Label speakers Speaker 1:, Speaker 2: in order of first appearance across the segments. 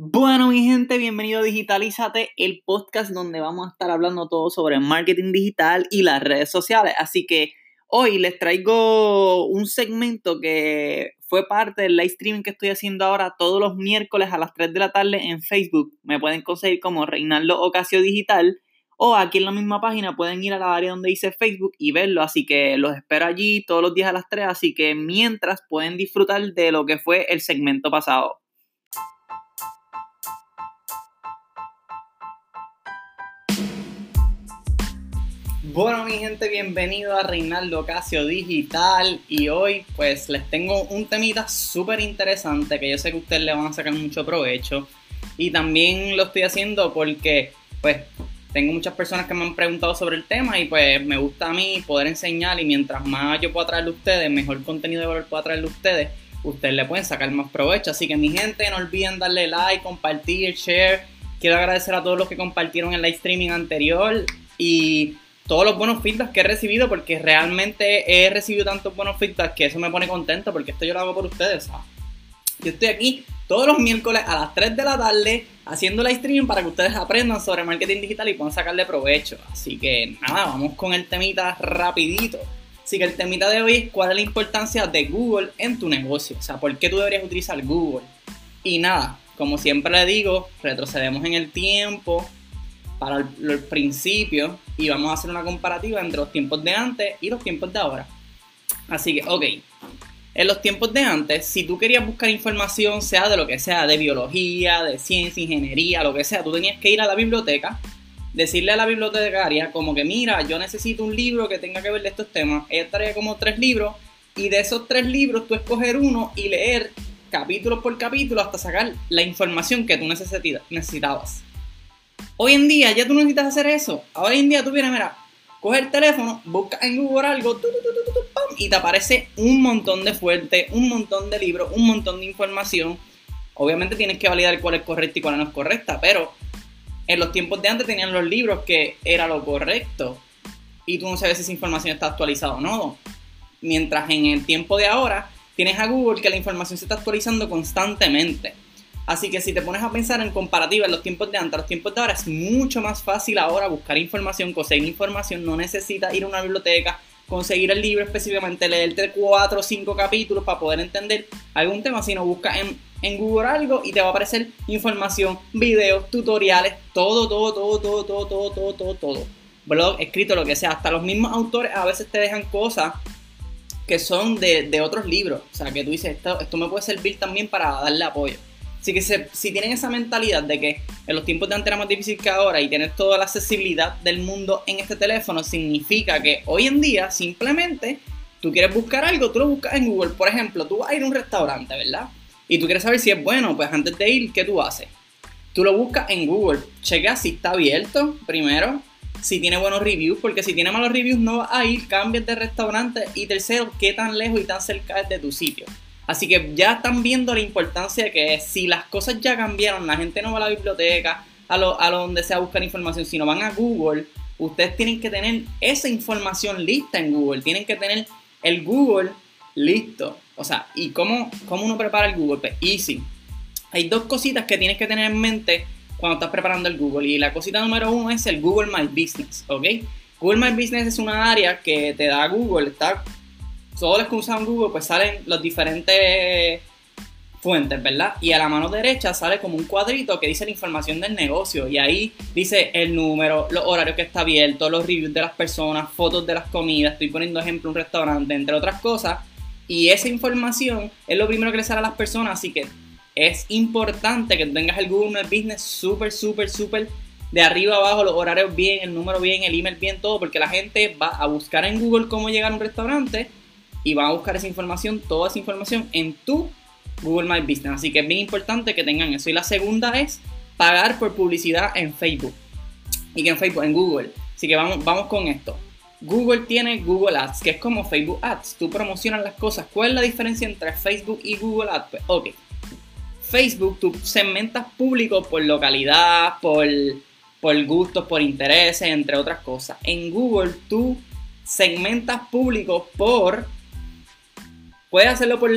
Speaker 1: Bueno, mi gente, bienvenido a Digitalízate, el podcast donde vamos a estar hablando todo sobre marketing digital y las redes sociales. Así que hoy les traigo un segmento que fue parte del live streaming que estoy haciendo ahora todos los miércoles a las 3 de la tarde en Facebook. Me pueden conseguir como Reinaldo Ocasio Digital o aquí en la misma página pueden ir a la área donde dice Facebook y verlo. Así que los espero allí todos los días a las 3. Así que mientras pueden disfrutar de lo que fue el segmento pasado. Bueno, mi gente, bienvenido a Reinaldo Casio Digital. Y hoy, pues, les tengo un temita súper interesante que yo sé que ustedes le van a sacar mucho provecho. Y también lo estoy haciendo porque, pues, tengo muchas personas que me han preguntado sobre el tema y, pues, me gusta a mí poder enseñar. Y mientras más yo pueda traerle a ustedes, mejor contenido de valor pueda traerle a ustedes, ustedes le pueden sacar más provecho. Así que, mi gente, no olviden darle like, compartir, share. Quiero agradecer a todos los que compartieron el live streaming anterior. Y todos los buenos feedbacks que he recibido, porque realmente he recibido tantos buenos feedbacks que eso me pone contento, porque esto yo lo hago por ustedes. Yo estoy aquí todos los miércoles a las 3 de la tarde haciendo live streaming para que ustedes aprendan sobre marketing digital y puedan sacarle provecho. Así que nada, vamos con el temita rapidito. Así que el temita de hoy es cuál es la importancia de Google en tu negocio. O sea, por qué tú deberías utilizar Google. Y nada, como siempre le digo, retrocedemos en el tiempo para el, principio y vamos a hacer una comparativa entre los tiempos de antes y los tiempos de ahora. Así que, ok, en los tiempos de antes, si tú querías buscar información, sea de lo que sea, de biología, de ciencia, ingeniería, lo que sea, tú tenías que ir a la biblioteca, decirle a la bibliotecaria como que, mira, yo necesito un libro que tenga que ver de estos temas. Ella traía como tres libros y de esos tres libros tú escoger uno y leer capítulo por capítulo hasta sacar la información que tú necesitabas. Hoy en día ya tú no necesitas hacer eso. Hoy en día tú vienes, mira, coge el teléfono, busca en Google algo, y te aparece un montón de fuentes, un montón de libros, un montón de información. Obviamente tienes que validar cuál es correcta y cuál no es correcta, pero en los tiempos de antes tenían los libros que era lo correcto y tú no sabes si esa información está actualizada o no. Mientras en el tiempo de ahora tienes a Google que la información se está actualizando constantemente. Así que si te pones a pensar en comparativa en los tiempos de antes, los tiempos de ahora, es mucho más fácil ahora buscar información, conseguir información, no necesitas ir a una biblioteca, conseguir el libro específicamente, leerte cuatro o cinco capítulos para poder entender algún tema, sino busca en, en Google algo y te va a aparecer información, videos, tutoriales, todo, todo, todo, todo, todo, todo, todo, todo, todo. Blog, escrito, lo que sea. Hasta los mismos autores a veces te dejan cosas que son de, de otros libros. O sea, que tú dices, esto, esto me puede servir también para darle apoyo. Así que si tienen esa mentalidad de que en los tiempos de antes era más difícil que ahora y tener toda la accesibilidad del mundo en este teléfono, significa que hoy en día simplemente tú quieres buscar algo, tú lo buscas en Google. Por ejemplo, tú vas a ir a un restaurante, ¿verdad? Y tú quieres saber si es bueno, pues antes de ir, ¿qué tú haces? Tú lo buscas en Google, checa si está abierto primero, si tiene buenos reviews, porque si tiene malos reviews no vas a ir, cambias de restaurante y tercero, qué tan lejos y tan cerca es de tu sitio. Así que ya están viendo la importancia de que si las cosas ya cambiaron, la gente no va a la biblioteca, a lo, a donde sea a buscar información, sino van a Google, ustedes tienen que tener esa información lista en Google, tienen que tener el Google listo. O sea, ¿y cómo, cómo uno prepara el Google? Pues easy. Hay dos cositas que tienes que tener en mente cuando estás preparando el Google. Y la cosita número uno es el Google My Business, ¿ok? Google My Business es una área que te da Google, está todos los que usan Google, pues salen los diferentes fuentes, ¿verdad? Y a la mano derecha sale como un cuadrito que dice la información del negocio y ahí dice el número, los horarios que está abierto, los reviews de las personas, fotos de las comidas, estoy poniendo ejemplo un restaurante, entre otras cosas. Y esa información es lo primero que le sale a las personas, así que es importante que tengas el Google Business súper, súper, súper de arriba abajo, los horarios bien, el número bien, el email bien, todo, porque la gente va a buscar en Google cómo llegar a un restaurante y van a buscar esa información, toda esa información en tu Google My Business. Así que es bien importante que tengan eso. Y la segunda es pagar por publicidad en Facebook. Y que en Facebook, en Google. Así que vamos, vamos con esto. Google tiene Google Ads, que es como Facebook Ads. Tú promocionas las cosas. ¿Cuál es la diferencia entre Facebook y Google Ads? Pues, ok. Facebook, tú segmentas público por localidad, por, por gustos, por intereses, entre otras cosas. En Google, tú segmentas público por Puedes hacerlo por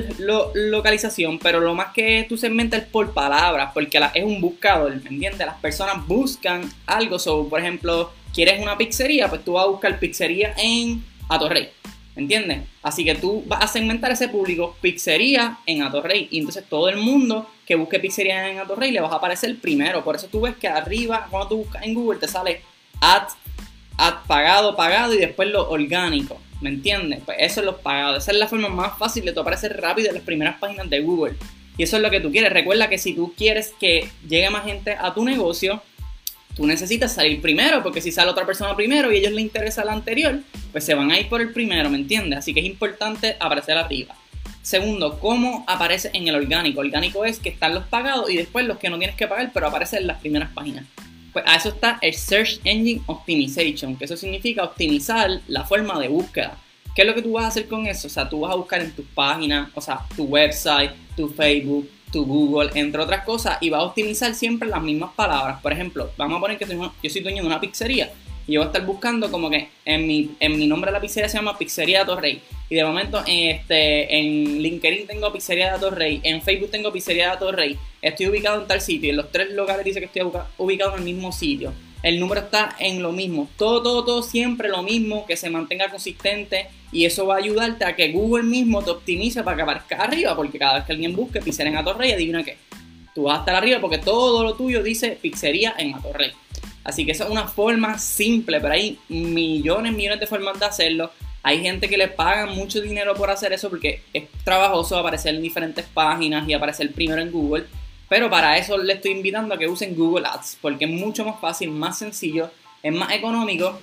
Speaker 1: localización, pero lo más que tú segmentas es por palabras, porque es un buscador, ¿me entiendes? Las personas buscan algo, so, por ejemplo, quieres una pizzería, pues tú vas a buscar pizzería en Atorrey, ¿me entiendes? Así que tú vas a segmentar ese público pizzería en Atorrey, y entonces todo el mundo que busque pizzería en Atorrey le vas a aparecer primero, por eso tú ves que arriba, cuando tú buscas en Google, te sale ad, ad pagado, pagado, y después lo orgánico. ¿Me entiendes? Pues eso es los pagados. Esa es la forma más fácil de tu aparecer rápido en las primeras páginas de Google. Y eso es lo que tú quieres. Recuerda que si tú quieres que llegue más gente a tu negocio, tú necesitas salir primero, porque si sale otra persona primero y a ellos les interesa la anterior, pues se van a ir por el primero, ¿me entiendes? Así que es importante aparecer arriba. Segundo, ¿cómo aparece en el orgánico? Orgánico es que están los pagados y después los que no tienes que pagar, pero aparecen en las primeras páginas. Pues a eso está el Search Engine Optimization, que eso significa optimizar la forma de búsqueda. ¿Qué es lo que tú vas a hacer con eso? O sea, tú vas a buscar en tus páginas, o sea, tu website, tu Facebook, tu Google, entre otras cosas, y vas a optimizar siempre las mismas palabras. Por ejemplo, vamos a poner que yo soy dueño de una pizzería y yo voy a estar buscando como que en mi, en mi nombre de la pizzería se llama Pizzería Torrey. Y de momento este, en LinkedIn tengo Pizzería de Torrey, en Facebook tengo Pizzería de Torrey. Estoy ubicado en tal sitio. En los tres locales dice que estoy ubicado en el mismo sitio. El número está en lo mismo. Todo, todo, todo siempre lo mismo, que se mantenga consistente. Y eso va a ayudarte a que Google mismo te optimice para que aparezca arriba. Porque cada vez que alguien busque pizzería en Atorrey, adivina qué. Tú vas a estar arriba porque todo lo tuyo dice pizzería en Atorrey. Así que esa es una forma simple, pero hay millones, millones de formas de hacerlo. Hay gente que le paga mucho dinero por hacer eso porque es trabajoso aparecer en diferentes páginas y aparecer primero en Google. Pero para eso le estoy invitando a que usen Google Ads porque es mucho más fácil, más sencillo, es más económico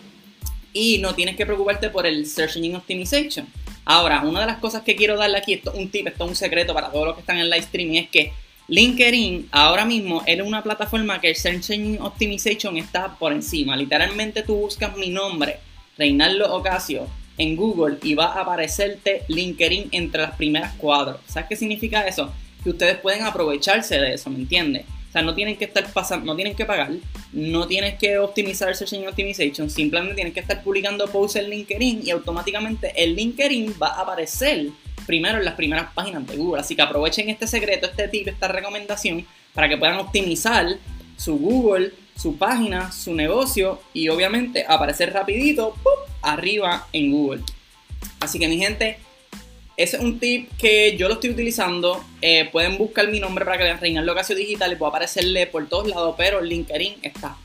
Speaker 1: y no tienes que preocuparte por el Search Engine Optimization. Ahora, una de las cosas que quiero darle aquí, esto es un tip, esto es un secreto para todos los que están en live streaming, es que LinkedIn ahora mismo es una plataforma que el Search Engine Optimization está por encima. Literalmente tú buscas mi nombre, Reinaldo Ocasio, en Google y va a aparecerte LinkedIn entre las primeras cuatro. ¿Sabes qué significa eso? Que ustedes pueden aprovecharse de eso, ¿me entiendes? O sea, no tienen que estar pasando, no tienen que pagar, no tienes que optimizar Search Engine Optimization, simplemente tienes que estar publicando posts en LinkedIn y automáticamente el LinkedIn va a aparecer primero en las primeras páginas de Google. Así que aprovechen este secreto, este tip, esta recomendación para que puedan optimizar su Google, su página, su negocio y obviamente aparecer rapidito arriba en Google. Así que mi gente, ese es un tip que yo lo estoy utilizando. Eh, pueden buscar mi nombre para que vean Reinaldo Casio Digital y puedo aparecerle por todos lados, pero LinkedIn está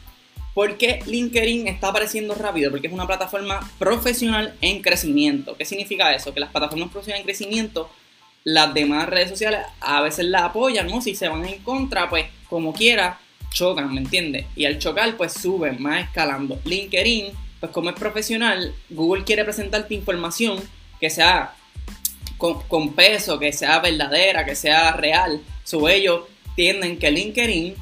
Speaker 1: ¿Por qué LinkedIn está apareciendo rápido? Porque es una plataforma profesional en crecimiento. ¿Qué significa eso? Que las plataformas profesionales en crecimiento, las demás redes sociales a veces la apoyan, ¿no? Si se van en contra, pues como quiera, chocan, ¿me entiendes? Y al chocar, pues suben, más escalando. LinkedIn, pues como es profesional, Google quiere presentarte información que sea con, peso, que sea verdadera, que sea real. Su ellos tienden que LinkedIn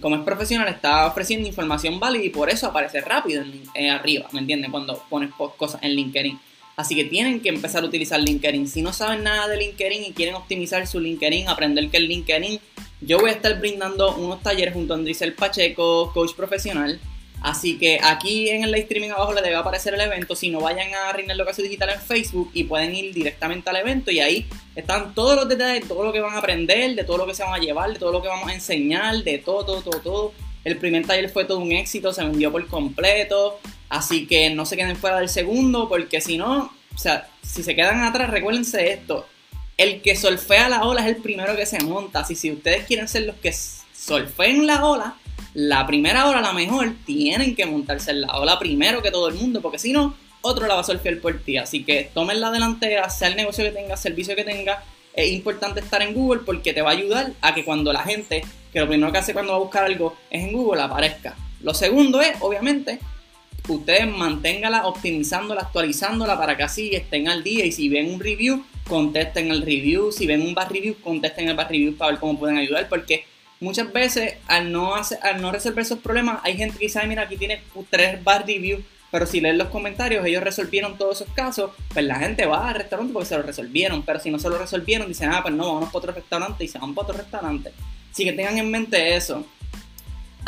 Speaker 1: como es profesional, está ofreciendo información válida y por eso aparece rápido en, arriba, ¿me entiendes? Cuando pones cosas en LinkedIn. Así que tienen que empezar a utilizar LinkedIn. Si no saben nada de LinkedIn y quieren optimizar su LinkedIn, aprender que es LinkedIn, yo voy a estar brindando unos talleres junto a Andrisel Pacheco, coach profesional, Así que aquí en el live streaming abajo les debe aparecer el evento. Si no, vayan a Reinaldo Casio Digital en Facebook y pueden ir directamente al evento. Y ahí están todos los detalles de todo lo que van a aprender, de todo lo que se van a llevar, de todo lo que vamos a enseñar, de todo, todo, todo, todo. El primer taller fue todo un éxito, se vendió por completo. Así que no se queden fuera del segundo, porque si no, o sea, si se quedan atrás, recuérdense esto. El que solfea la ola es el primero que se monta. Así si ustedes quieren ser los que solfeen la ola, la primera hora, la mejor, tienen que montarse en la ola primero que todo el mundo, porque si no, otro la va a solfear por ti. Así que tomen la delantera, sea el negocio que tenga, servicio que tenga. Es importante estar en Google porque te va a ayudar a que cuando la gente, que lo primero que hace cuando va a buscar algo es en Google, aparezca. Lo segundo es, obviamente, ustedes manténgala optimizándola, actualizándola para que así estén al día. Y si ven un review, contesten el review, si ven un bad review, contesten el bad review para ver cómo pueden ayudar. Porque muchas veces al no, hacer, al no resolver esos problemas, hay gente que dice, mira, aquí tiene tres bar reviews, pero si leen los comentarios, ellos resolvieron todos esos casos, pues la gente va al restaurante porque se lo resolvieron, pero si no se lo resolvieron, dicen, ah, pues no, vamos para otro restaurante y se van para otro restaurante. Así que tengan en mente eso.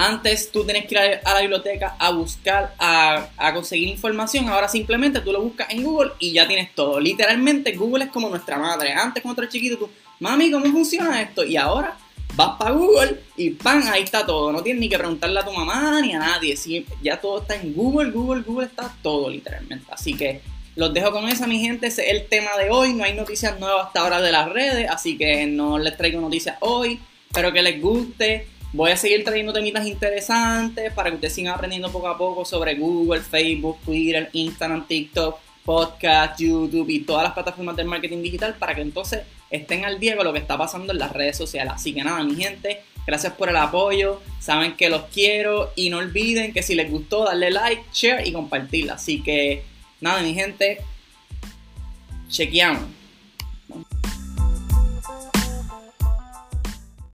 Speaker 1: Antes tú tienes que ir a la biblioteca a buscar, a, conseguir información. Ahora simplemente tú lo buscas en Google y ya tienes todo. Literalmente Google es como nuestra madre. Antes cuando eras chiquito tú, mami, ¿cómo funciona esto? Y ahora vas para Google y ¡pam! Ahí está todo. No tienes ni que preguntarle a tu mamá ni a nadie. ya todo está en Google, Google, Google está todo literalmente. Así que los dejo con esa, mi gente. Ese es el tema de hoy. No hay noticias nuevas hasta ahora de las redes, así que no les traigo noticias hoy. Espero que les guste. Voy a seguir trayendo temitas interesantes para que ustedes sigan aprendiendo poco a poco sobre Google, Facebook, Twitter, Instagram, TikTok, podcast, YouTube y todas las plataformas del marketing digital para que entonces estén al día con lo que está pasando en las redes sociales. Así que nada, mi gente, gracias por el apoyo. Saben que los quiero y no olviden que si les gustó, darle like, share y compartirla. Así que nada, mi gente, chequeamos.